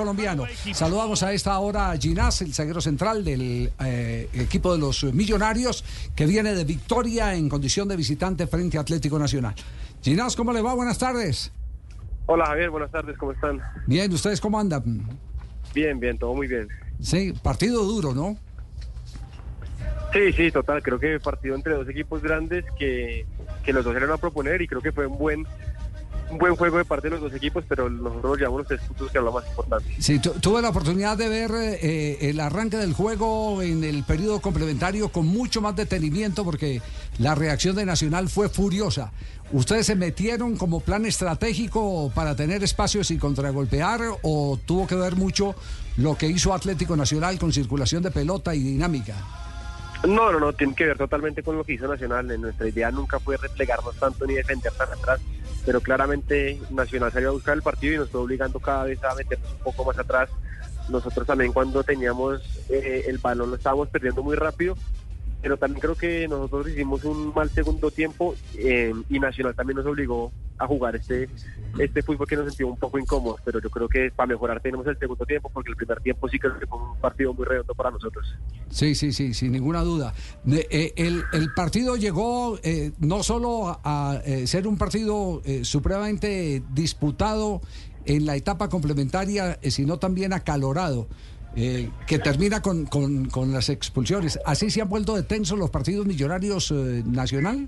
colombiano. Saludamos a esta hora a Ginás, el zaguero central del eh, equipo de los Millonarios, que viene de victoria en condición de visitante frente a Atlético Nacional. Ginás, ¿cómo le va? Buenas tardes. Hola Javier, buenas tardes, ¿cómo están? Bien, ¿ustedes cómo andan? Bien, bien, todo muy bien. Sí, partido duro, ¿no? Sí, sí, total, creo que partido entre dos equipos grandes que, que los dos eran a proponer y creo que fue un buen un buen juego de parte de los dos equipos, pero nosotros llevamos los tres puntos que es lo más importante. Sí, tuve la oportunidad de ver eh, el arranque del juego en el periodo complementario con mucho más detenimiento porque la reacción de Nacional fue furiosa. ¿Ustedes se metieron como plan estratégico para tener espacios y contragolpear o tuvo que ver mucho lo que hizo Atlético Nacional con circulación de pelota y dinámica? No, no, no, tiene que ver totalmente con lo que hizo Nacional. Nuestra idea nunca fue replegarnos tanto ni defender tan atrás pero claramente Nacional salió a buscar el partido y nos estuvo obligando cada vez a meternos un poco más atrás. Nosotros también cuando teníamos eh, el balón lo estábamos perdiendo muy rápido pero también creo que nosotros hicimos un mal segundo tiempo eh, y Nacional también nos obligó a jugar este este fútbol que nos sentimos un poco incómodos, pero yo creo que para mejorar tenemos el segundo tiempo porque el primer tiempo sí creo que fue un partido muy redondo para nosotros. Sí, sí, sí, sin ninguna duda. Eh, el, el, partido llegó eh, no solo a, ser un partido supremamente disputado en la etapa complementaria, sino también acalorado. Eh, que termina con, con, las expulsiones. ¿Así se han vuelto de tensos los partidos millonarios eh, nacional?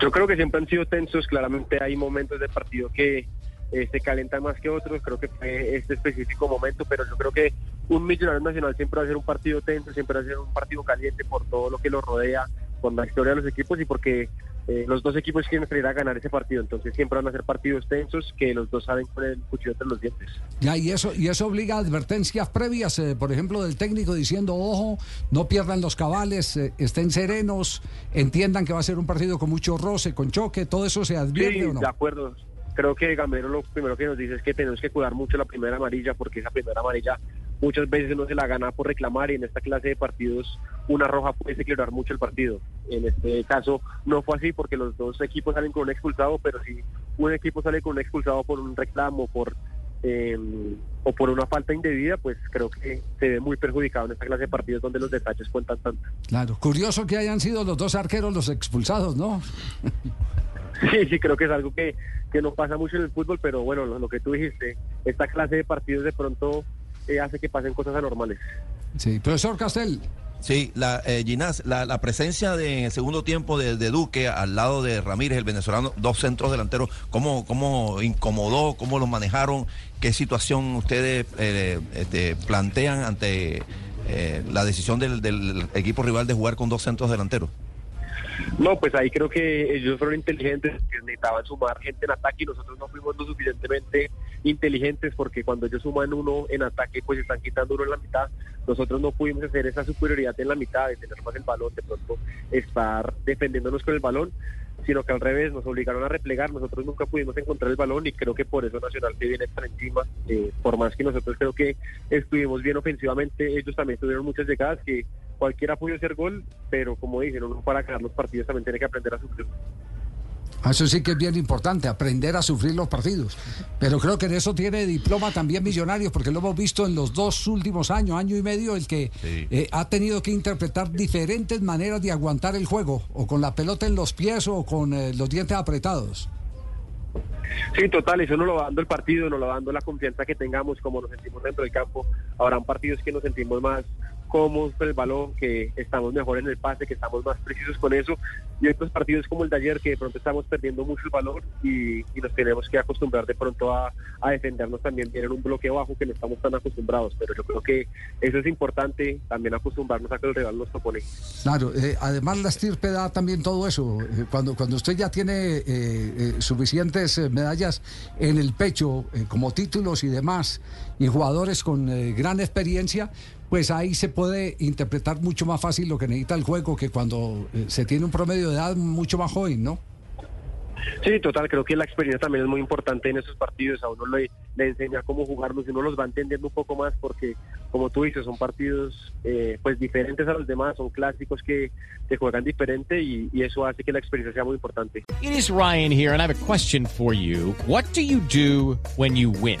Yo creo que siempre han sido tensos. Claramente hay momentos de partido que eh, se calientan más que otros. Creo que fue este específico momento, pero yo creo que un millonario nacional siempre va a ser un partido tenso, siempre va a ser un partido caliente por todo lo que lo rodea, por la historia de los equipos y porque eh, los dos equipos quieren salir a ganar ese partido, entonces siempre van a ser partidos tensos que los dos saben con el cuchillo entre los dientes. Ya, y eso, y eso obliga a advertencias previas, eh, por ejemplo, del técnico diciendo, ojo, no pierdan los cabales, eh, estén serenos, entiendan que va a ser un partido con mucho roce, con choque, todo eso se advierte o no. De acuerdo. Creo que Gamero lo primero que nos dice es que tenemos que cuidar mucho la primera amarilla, porque esa primera amarilla muchas veces no se la gana por reclamar y en esta clase de partidos una roja puede declarar mucho el partido. En este caso no fue así porque los dos equipos salen con un expulsado, pero si un equipo sale con un expulsado por un reclamo por em, o por una falta indebida, pues creo que se ve muy perjudicado en esta clase de partidos donde los detalles cuentan tanto. Claro, curioso que hayan sido los dos arqueros los expulsados, ¿no? sí, sí, creo que es algo que, que no pasa mucho en el fútbol, pero bueno, lo que tú dijiste, esta clase de partidos de pronto hace que pasen cosas anormales. Sí, profesor Castel. Sí, la, eh, Ginás, la, presencia de, en el segundo tiempo de, Duque al lado de Ramírez, el venezolano, dos centros delanteros, ¿cómo, cómo incomodó, cómo los manejaron? ¿Qué situación ustedes eh, este, plantean ante eh, la decisión del, del equipo rival de jugar con dos centros delanteros? No, pues ahí creo que ellos fueron inteligentes, que necesitaban sumar gente en ataque y nosotros no fuimos lo suficientemente inteligentes porque cuando ellos suman uno en ataque pues están quitando uno en la mitad. Nosotros no pudimos hacer esa superioridad en la mitad de tener más el balón, de pronto estar defendiéndonos con el balón sino que al revés nos obligaron a replegar, nosotros nunca pudimos encontrar el balón y creo que por eso Nacional se viene para encima, eh, por más que nosotros creo que estuvimos bien ofensivamente, ellos también tuvieron muchas llegadas que cualquiera pudo hacer gol, pero como dicen, uno para ganar los partidos también tiene que aprender a sufrir. Ah, eso sí que es bien importante, aprender a sufrir los partidos. Pero creo que en eso tiene diploma también Millonarios, porque lo hemos visto en los dos últimos años, año y medio, el que eh, ha tenido que interpretar diferentes maneras de aguantar el juego, o con la pelota en los pies o con eh, los dientes apretados. Sí, total, eso nos lo va dando el partido, nos lo va dando la confianza que tengamos, como nos sentimos dentro del campo. Habrán partidos que nos sentimos más con el balón, que estamos mejor en el pase, que estamos más precisos con eso. Y otros partidos como el de ayer, que de pronto estamos perdiendo mucho el valor y, nos tenemos que acostumbrar de pronto a, defendernos también en un bloque bajo que no estamos tan acostumbrados. Pero yo creo que eso es importante, también acostumbrarnos a que el rival nos propone. Claro, eh, además la estirpe da también todo eso. Eh, cuando, cuando usted ya tiene eh, suficientes medallas en el pecho, como títulos y demás, y jugadores con gran experiencia, pues ahí se puede interpretar mucho más fácil lo que necesita el juego que cuando eh, se tiene un promedio de edad mucho más joven, ¿no? Sí, total, creo que la experiencia también es muy importante en esos partidos, a uno le, le enseña cómo jugarlos y uno los va entendiendo un poco más porque, como tú dices, son partidos eh, pues diferentes a los demás, son clásicos que, que juegan diferente y, y, eso hace que la experiencia sea muy importante. It is Ryan here and I have a question for you. What do you do when you win?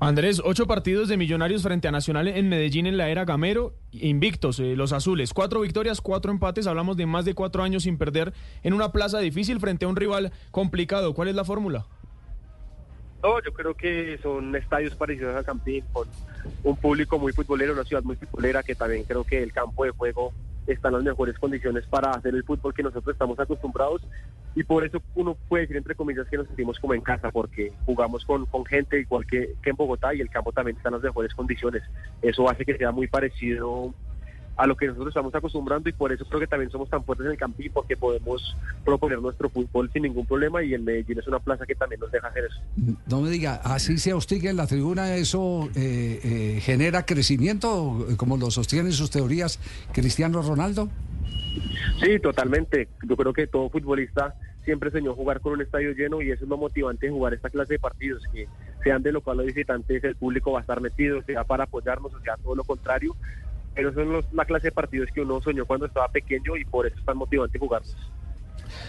Andrés, ocho partidos de Millonarios frente a Nacional en Medellín en la era Gamero, invictos, eh, los azules. Cuatro victorias, cuatro empates. Hablamos de más de cuatro años sin perder en una plaza difícil frente a un rival complicado. ¿Cuál es la fórmula? No, yo creo que son estadios parecidos a Campín, con un público muy futbolero, una ciudad muy futbolera, que también creo que el campo de juego está en las mejores condiciones para hacer el fútbol que nosotros estamos acostumbrados y por eso uno puede decir entre comillas que nos sentimos como en casa porque jugamos con, con gente igual que, que en Bogotá y el campo también está en las mejores condiciones. Eso hace que sea muy parecido a lo que nosotros estamos acostumbrando y por eso creo que también somos tan fuertes en el campín porque podemos proponer nuestro fútbol sin ningún problema y el Medellín es una plaza que también nos deja hacer eso. No me diga, así se hostiga en la tribuna, eso eh, eh, genera crecimiento, como lo sostienen sus teorías Cristiano Ronaldo. Sí, totalmente. Yo creo que todo futbolista siempre soñó jugar con un estadio lleno y eso es lo motivante de jugar esta clase de partidos, que sean de local o visitantes, el público va a estar metido, sea para apoyarnos, o sea todo lo contrario, pero son los, la clase de partidos que uno soñó cuando estaba pequeño y por eso es tan motivante jugarlos.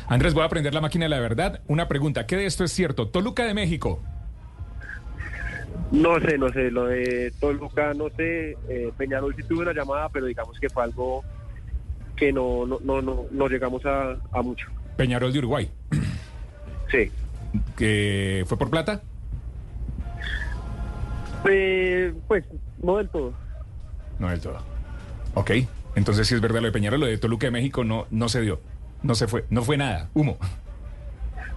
Andrés, voy a aprender la máquina de la verdad. Una pregunta, ¿qué de esto es cierto? Toluca de México. No sé, no sé, lo de Toluca, no sé, eh, Peñarol sí tuve una llamada, pero digamos que fue algo que no, no, no, no, no llegamos a, a mucho. Peñarol de Uruguay. Sí. ¿Que fue por plata? Eh, pues no del todo. No del todo. Ok, entonces si es verdad lo de Peñarol, lo de Toluca de México no, no se dio. No se fue, no fue nada, humo.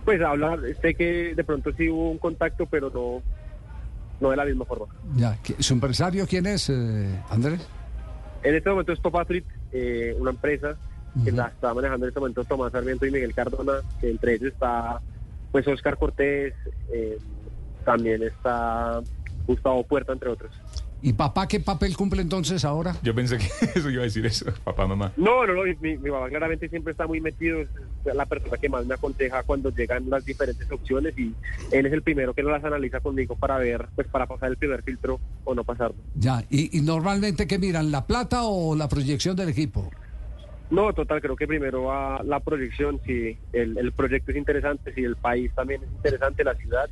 Pues hablar, sé que de pronto sí hubo un contacto, pero no, no de la misma forma. Ya, ¿qui- ¿su empresario quién es, eh, Andrés? En este momento es Top Athlete, eh, una empresa que la está manejando en este momento Tomás Sarmiento y Miguel Cardona, que entre ellos está pues Oscar Cortés, eh, también está Gustavo Puerta, entre otros. ¿Y papá qué papel cumple entonces ahora? Yo pensé que eso iba a decir eso, papá, mamá. No, no, no, mi, mi- papá claramente siempre está muy metido, es la persona que más me aconseja cuando llegan las diferentes opciones y él es el primero que las analiza conmigo para ver, pues para pasar el primer filtro o no pasarlo. Ya, ¿y, y normalmente qué miran, la plata o la proyección del equipo? No, total, creo que primero va la proyección, si el, el proyecto es interesante, si el país también es interesante, la ciudad,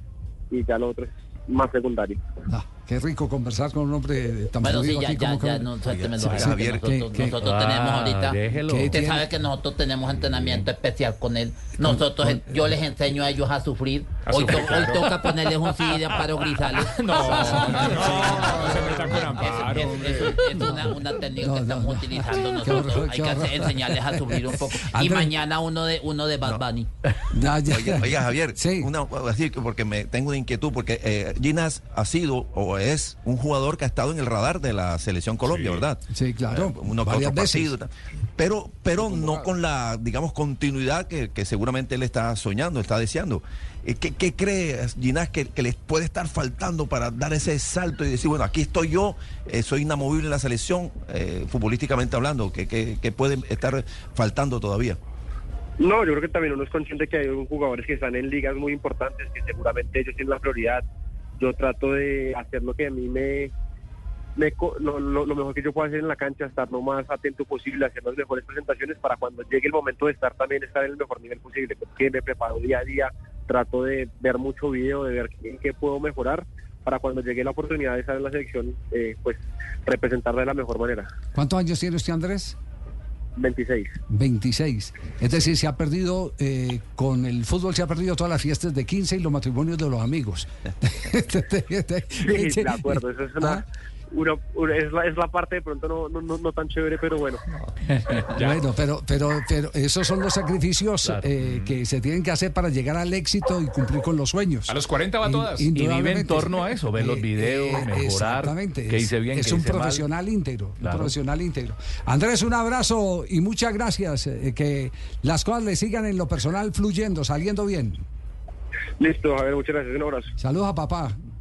y ya lo otro es más secundario. Ah, qué rico conversar con un hombre tan Bueno, sí, ya, aquí ya, como ya, que- no, Sí, sí, Javier, nosotros, ¿qué- qué? nosotros tenemos ahorita. ¿Qué Usted tiene? sabe que nosotros tenemos entrenamiento especial con él. Nosotros, con- yo les enseño a ellos a sufrir. A Hoy, sufrir, to- hoy toca ponerles un CD de Amparo Grisales. No, no, no se metan con Es, Amparo, es- hombre. es- es una, una técnica No, que no, estamos no. utilizando nosotros. horror, Hay que hacer- enseñarles a sufrir un poco. Y mañana uno de uno de Bad Bunny. Oiga, oiga, Javier, porque me tengo una inquietud, porque eh, Ginas ha sido es un jugador que ha estado en el radar de la selección Colombia, Sí. ¿verdad? Sí, claro, Eh, uno varias veces. partido, pero, pero no con la, digamos, continuidad que, que seguramente él está soñando, está deseando. Eh, ¿Qué, qué cree Ginás que, que les puede estar faltando para dar ese salto y decir, bueno, aquí estoy yo, eh, soy inamovible en la selección, eh, futbolísticamente hablando, que, que, que puede estar faltando todavía? No, yo creo que también uno es consciente que hay jugadores que están en ligas muy importantes, que seguramente ellos tienen la prioridad. Yo trato de hacer lo que a mí me, me lo, lo- mejor que yo puedo hacer en la cancha, estar lo más atento posible, hacer las mejores presentaciones para cuando llegue el momento de estar también estar en el mejor nivel posible, porque me preparo día a día, trato de ver mucho video, de ver en qué puedo mejorar para cuando llegue la oportunidad de estar en la selección, eh, pues representarla de la mejor manera. ¿Cuántos años tiene usted, Andrés? 26. 26. Es decir, se ha perdido, eh, con el fútbol se ha perdido todas las fiestas de 15 y los matrimonios de los amigos. Sí, de acuerdo, eso es una, Ah, una- una- es, la, es la parte de pronto no, no, no, no tan chévere, pero bueno. Bueno, pero, pero, pero esos son los sacrificios eh, que se tienen que hacer para llegar al éxito y cumplir con los sueños. A los 40 va In- todas. Y vive en torno a eso, ver los videos, mejorar, Exactamente. qué es- hice bien, Es un hice mal. profesional íntegro. Un profesional íntegro. Andrés, un abrazo y muchas gracias. eh, que las cosas le sigan en lo personal fluyendo, saliendo bien. Listo, a ver, muchas gracias, un abrazo. Saludos a papá.